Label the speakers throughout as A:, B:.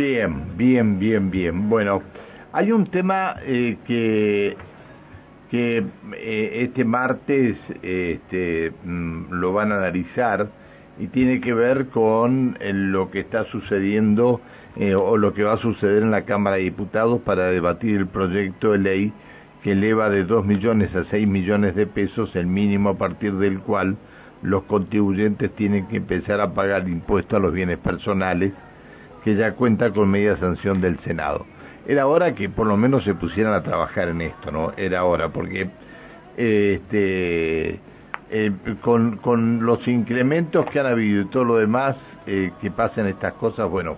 A: Bien, bien, bien, bien. Bueno, hay un tema eh, que eh, este martes este, mm, lo van a analizar y tiene que ver con eh, lo que está sucediendo eh, o lo que va a suceder en la Cámara de Diputados para debatir el proyecto de ley que eleva de 2 millones a 6 millones de pesos el mínimo a partir del cual los contribuyentes tienen que empezar a pagar impuestos a los bienes personales que ya cuenta con media sanción del Senado era hora que por lo menos se pusieran a trabajar en esto, ¿no? Era hora, porque este, eh, con, con los incrementos que han habido y todo lo demás eh, que pasan estas cosas, bueno.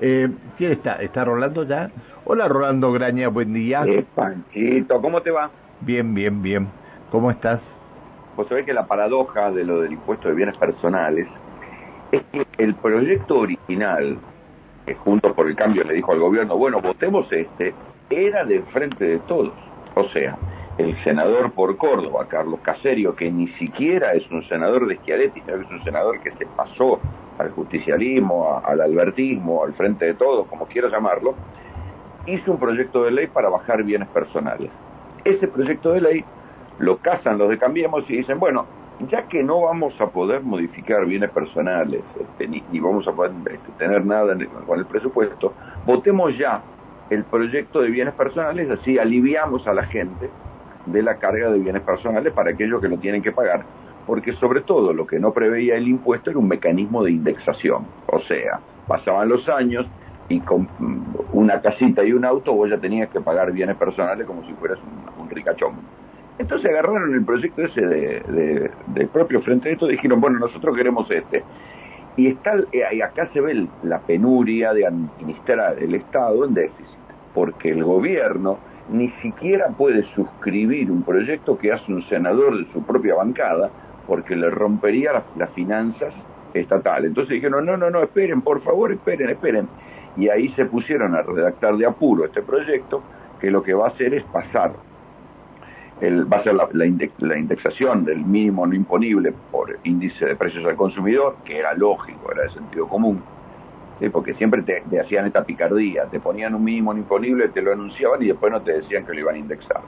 A: Eh, ¿Quién está? ¿Está Rolando ya? Hola Rolando Graña, buen día.
B: Panchito, ¿cómo te va?
A: Bien, bien, bien. ¿Cómo estás?
B: Vos sabés que la paradoja de lo del impuesto de bienes personales es que el proyecto original que Juntos por el Cambio le dijo al gobierno, bueno, votemos este, era del frente de todos. O sea, el senador por Córdoba, Carlos Caserio, que ni siquiera es un senador de Schiaretti, es un senador que se pasó al justicialismo, al albertismo, al frente de todos, como quiera llamarlo, hizo un proyecto de ley para bajar bienes personales. Ese proyecto de ley lo casan los de Cambiemos y dicen, bueno, ya que no vamos a poder modificar bienes personales, este, ni, vamos a poder este, tener nada con el presupuesto, votemos ya el proyecto de bienes personales, así aliviamos a la gente de la carga de bienes personales para aquellos que lo tienen que pagar. Porque sobre todo lo que no preveía el impuesto era un mecanismo de indexación. O sea, pasaban los años y con una casita y un auto vos ya tenías que pagar bienes personales como si fueras un ricachón. Entonces agarraron el proyecto ese de, del propio Frente de esto y dijeron, bueno, nosotros queremos este. Y, está, y acá se ve la penuria de administrar el Estado en déficit, porque el gobierno ni siquiera puede suscribir un proyecto que hace un senador de su propia bancada, porque le rompería las, las finanzas estatales. Entonces dijeron, no, no, no, esperen, por favor, esperen, esperen. Y ahí se pusieron a redactar de apuro este proyecto, que lo que va a hacer es pasar va a ser la, indexación del mínimo no imponible por índice de precios al consumidor, que era lógico, era de sentido común, porque siempre te, hacían esta picardía, te ponían un mínimo no imponible, te lo anunciaban y después no te decían que lo iban a indexar.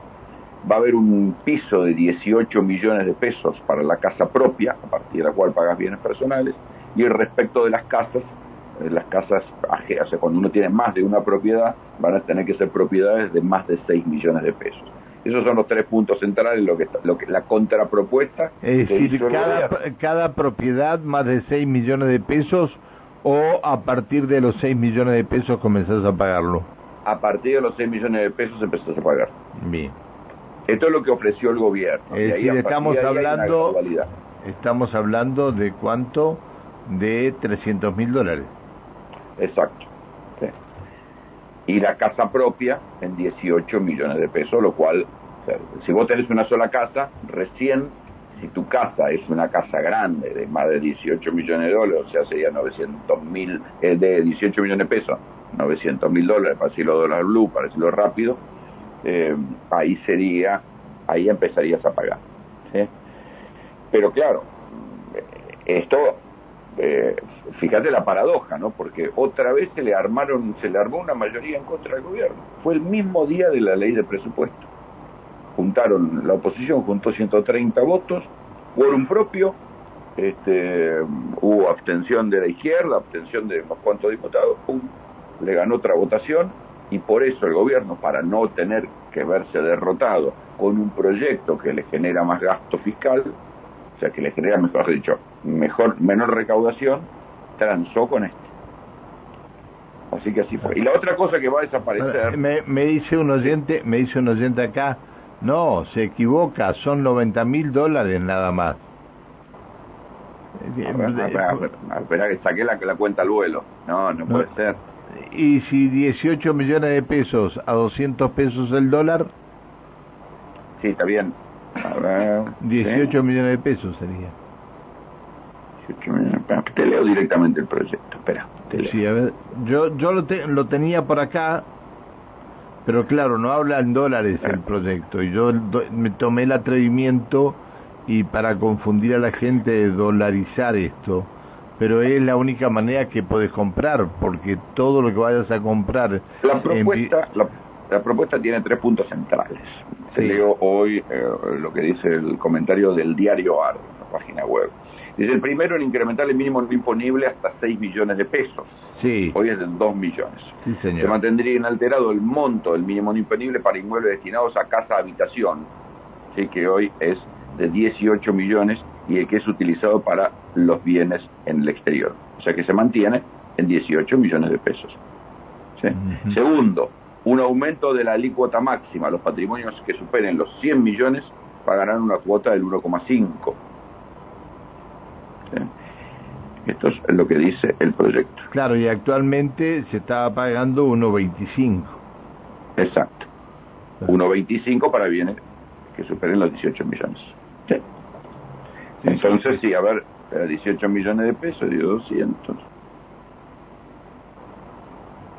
B: Va a haber un piso de 18 millones de pesos para la casa propia, a partir de la cual pagas bienes personales, y respecto de las casas, eh, las casas o sea, cuando uno tiene más de una propiedad, van a tener que ser propiedades de más de 6 millones de pesos. Esos son los tres puntos centrales, lo que, lo que la contrapropuesta.
A: Es decir, cada, cada propiedad más de 6 millones de pesos o a partir de los 6 millones de pesos comenzás a pagarlo.
B: A partir de los 6 millones de pesos empezás a pagar.
A: Bien.
B: Esto es lo que ofreció el gobierno.
A: Es decir, estamos hablando, estamos hablando de cuánto? De 300 mil dólares.
B: Exacto y la casa propia en 18 millones de pesos, lo cual, si vos tenés una sola casa, recién, si tu casa es una casa grande de más de 18 millones de dólares, o sea, sería 900 mil, eh, de 18 millones de pesos, 900 mil dólares, para decirlo dólar blue, para decirlo rápido, eh, ahí sería, ahí empezarías a pagar. Pero claro, esto eh, fíjate la paradoja, ¿no? Porque otra vez se le armaron, se le armó una mayoría en contra del gobierno. Fue el mismo día de la ley de presupuesto. Juntaron, la oposición juntó 130 votos, un propio, este, hubo abstención de la izquierda, abstención de unos cuantos diputados, pum, le ganó otra votación y por eso el gobierno, para no tener que verse derrotado con un proyecto que le genera más gasto fiscal, o sea, que le genera, mejor dicho, mejor, menor recaudación, transó con este. Así que así fue. Y la otra cosa que va a desaparecer...
A: Me, me dice un oyente, me dice un oyente acá, no, se equivoca, son 90 mil dólares nada más.
B: Espera que saqué la, la cuenta al vuelo. No, no, puede ser.
A: ¿Y si 18 millones de pesos a 200 pesos el dólar?
B: Sí, está bien.
A: 18 millones de pesos sería.
B: Te leo directamente el proyecto, espera.
A: Sí, a ver, yo, yo lo, lo tenía por acá, pero claro, no habla en dólares el proyecto. Y yo me tomé el atrevimiento y para confundir a la gente de dolarizar esto, pero es la única manera que puedes comprar, porque todo lo que vayas a comprar...
B: La propuesta, la, propuesta tiene tres puntos centrales. Se leo hoy eh, lo que dice el comentario del diario AR, la página web. Dice el primero en incrementar el mínimo imponible hasta 6 millones de pesos.
A: Sí.
B: Hoy es de 2 millones.
A: Sí, señor.
B: Se mantendría inalterado el monto del mínimo imponible para inmuebles destinados a casa-habitación, sí, que hoy es de 18 millones y el que es utilizado para los bienes en el exterior. O sea que se mantiene en 18 millones de pesos. Segundo, un aumento de la alícuota máxima. Los patrimonios que superen los 100 millones pagarán una cuota del 1,5. Esto es lo que dice el proyecto.
A: Claro, y actualmente se está pagando 1,25.
B: Exacto. 1,25 para bienes que superen los 18 millones. Sí. Entonces, sí, a ver, 18 millones de pesos, digo 200.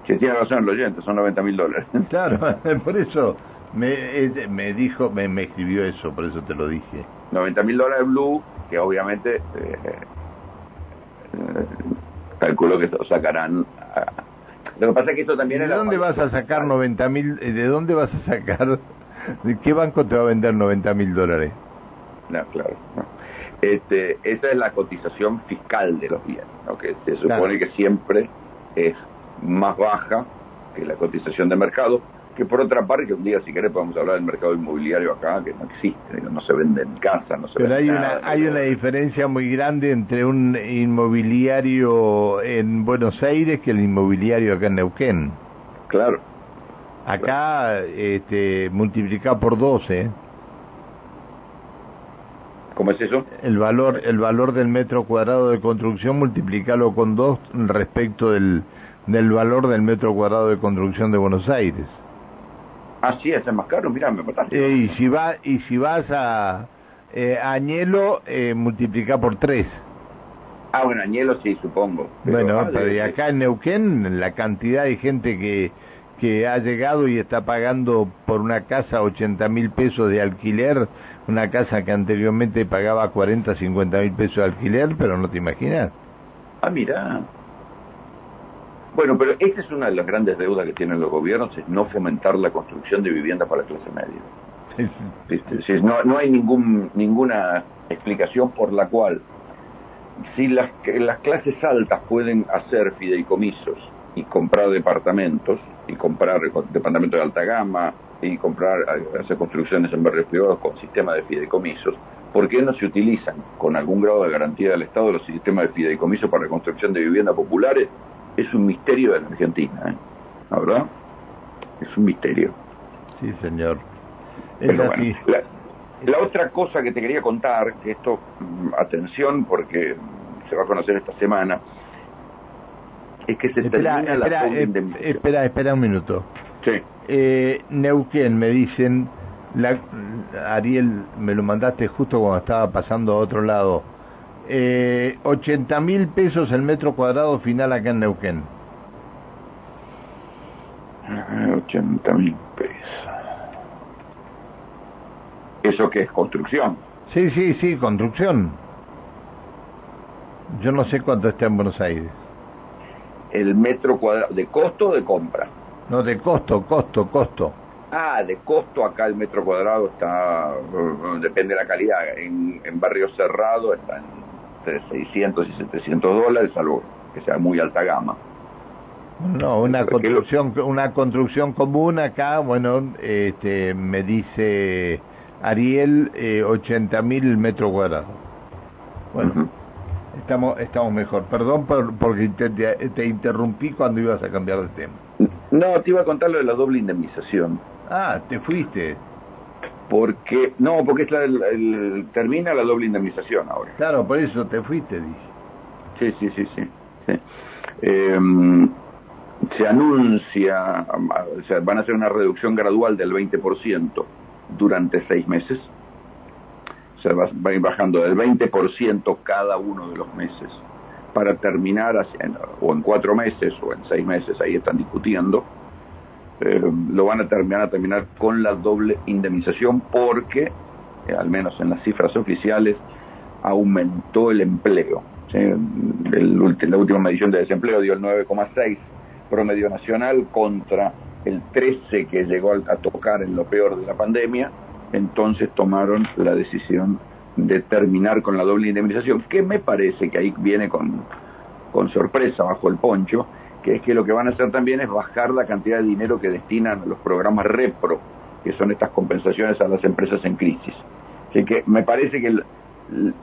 B: Que tiene razón el oyente, son 90 mil dólares.
A: Claro, por eso me, me dijo, me, me escribió eso, por eso te lo dije.
B: 90 mil dólares Blue, que obviamente eh, eh, calculo que sacarán. Lo que pasa es que esto también
A: ¿De dónde vas a sacar 90 mil? Eh, ¿De dónde vas a sacar? ¿De qué banco te va a vender 90 mil dólares?
B: No, claro. Este, esa es la cotización fiscal de los bienes, que se supone que siempre es más baja que la cotización de mercado, que por otra parte, que un día si querés podemos hablar del mercado inmobiliario acá, que no existe, no se vende en casa, no se
A: Pero
B: hay
A: una, hay una diferencia muy grande entre un inmobiliario en Buenos Aires que el inmobiliario acá en Neuquén.
B: Claro.
A: Acá este, multiplicado por 12.
B: ¿Cómo es eso?
A: El valor, el valor del metro cuadrado de construcción multiplicarlo con 2 respecto del, del valor del metro cuadrado de construcción de Buenos Aires.
B: Ah, sí, es más caro, mira, me mataste.
A: Eh, y, si va, y si vas a, eh, Añelo, eh, multiplica por 3.
B: Ah, bueno, Añelo sí, supongo.
A: bueno, pero y acá en Neuquén, la cantidad de gente que, que ha llegado y está pagando por una casa 80 mil pesos de alquiler, una casa que anteriormente pagaba 40, 50 mil pesos de alquiler, pero no te imaginas.
B: Ah, mira. Bueno, pero esta es una de las grandes deudas que tienen los gobiernos, es no fomentar la construcción de vivienda para la clase media. No, no hay ningún, ninguna explicación por la cual, si las, las clases altas pueden hacer fideicomisos y comprar departamentos, y comprar departamentos de alta gama, y comprar, hacer construcciones en barrios privados con sistemas de fideicomisos, ¿por qué no se utilizan con algún grado de garantía del Estado los sistemas de fideicomiso para construcción de viviendas populares es un misterio de la Argentina, ¿eh? ¿verdad? Es un misterio.
A: Sí, señor.
B: la, otra cosa que te quería contar, que esto, mm, atención, porque se va a conocer esta semana, es que se
A: espera,
B: termina
A: espera, la espera, espera un minuto.
B: Sí.
A: Eh, Neuquén, me dicen, la, Ariel, me lo mandaste justo cuando estaba pasando a otro lado eh, 80 mil pesos el metro cuadrado final acá en Neuquén.
B: 80 mil pesos. ¿Eso qué es construcción?
A: Sí, sí, sí, construcción. Yo no sé cuánto está en Buenos Aires.
B: ¿El metro cuadrado de costo o de compra?
A: No, de costo, costo, costo.
B: Ah, de costo acá el metro cuadrado está, depende de la calidad. En, en barrio cerrado está en de 600 y 700 dólares, salvo que sea muy alta gama.
A: No, una construcción, una construcción común acá, bueno, este, me dice Ariel, eh, 80 mil metros cuadrados. Bueno, estamos, estamos mejor. Perdón por, porque te, te, interrumpí cuando ibas a cambiar de tema.
B: No, te iba a contar lo de la doble indemnización.
A: Ah, te fuiste
B: porque no porque es el, termina la doble indemnización ahora.
A: Claro por eso te fuiste dije
B: sí sí sí sí, em, se anuncia o sea, van a hacer una reducción gradual del 20% durante seis meses. O sea va, va a ir bajando del 20% cada uno de los meses para terminar o en cuatro meses o en seis meses ahí están discutiendo eh, lo van a terminar a terminar con la doble indemnización porque, eh, al menos en las cifras oficiales, aumentó el empleo. la última medición de desempleo dio el 9,6 promedio nacional contra el 13 que llegó a tocar en lo peor de la pandemia, entonces tomaron la decisión de terminar con la doble indemnización, que me parece que ahí viene con, con sorpresa bajo el poncho, que es que lo que van a hacer también es bajar la cantidad de dinero que destinan a los programas REPRO, que son estas compensaciones a las empresas en crisis. Así que me parece que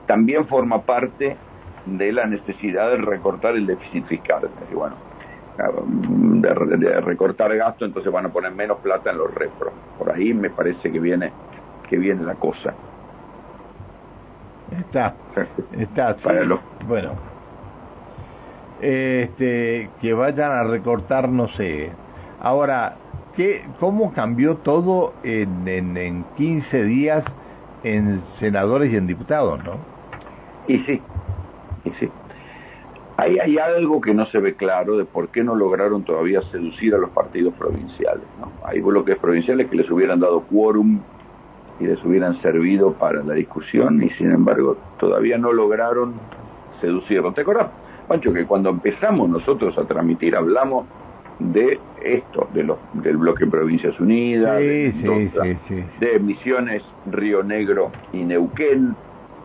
B: también forma parte de la necesidad de recortar el déficit fiscal. Y bueno, de, recortar gasto, entonces van a poner menos plata en los repros. Por ahí me parece que viene que viene la cosa.
A: Está, está. Bueno, este, que vayan a recortar, no sé. Ahora, ¿qué, ¿cómo cambió todo en, en, en 15 días en senadores y en diputados, no?
B: Y sí, y sí. Ahí hay algo que no se ve claro de por qué no lograron todavía seducir a los partidos provinciales. ¿no? Hay bloques provinciales que les hubieran dado quórum y les hubieran servido para la discusión y sin embargo todavía no lograron seducirlo. ¿Te acuerdas, Pancho, que cuando empezamos nosotros a transmitir hablamos de esto, de los, del bloque Provincias Unidas, de Misiones, Río Negro y Neuquén,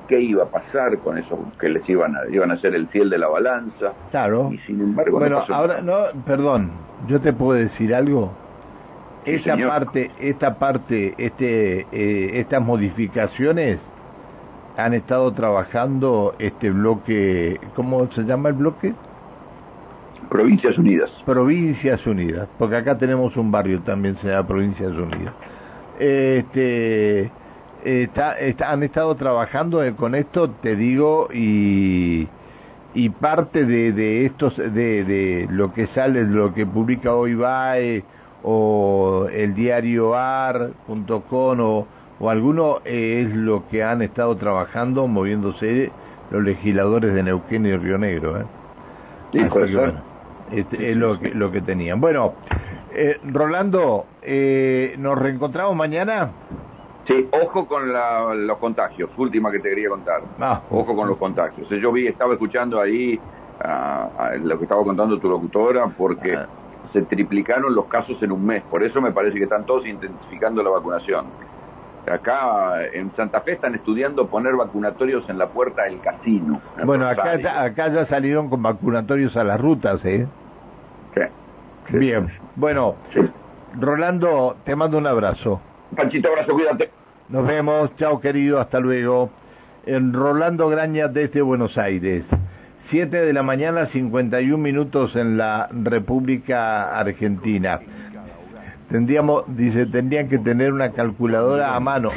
B: qué iba a pasar con eso, que les iban a, iban a ser el fiel de la balanza.
A: Claro. Y sin embargo, bueno, ahora, no, perdón, yo te puedo decir algo. Esa parte, esta parte, este, eh, estas modificaciones han estado trabajando este bloque, ¿cómo se llama el bloque?
B: Provincias Unidas.
A: Provincias Unidas, porque acá tenemos un barrio también se llama Provincias Unidas. Este, está, han estado trabajando con esto, te digo, y, y parte de, de estos, de, de lo que sale, lo que publica hoy VAE o el diario AR.com o, o alguno es lo que han estado trabajando, moviéndose los legisladores de Neuquén y Río Negro. ¿eh?
B: Sí,
A: este, es lo que, lo que tenían. Bueno, eh, Rolando, eh, ¿nos reencontramos mañana?
B: Sí, ojo con los contagios, última que te quería contar. Ah. Ojo con los contagios. Yo vi, estaba escuchando ahí lo que estaba contando tu locutora, porque ah. se triplicaron los casos en un mes. Por eso me parece que están todos intensificando la vacunación. Acá en Santa Fe están estudiando poner vacunatorios en la puerta del casino.
A: Bueno, acá, acá ya salieron con vacunatorios a las rutas, ¿eh? Sí. Bien. Bueno, Rolando, te mando un abrazo.
B: Panchito, abrazo, cuídate.
A: Nos vemos, chao querido, hasta luego. En Rolando Graña desde Buenos Aires. Siete de la mañana, 51 minutos en la República Argentina. Tendríamos, dice, tendrían que tener una calculadora a mano.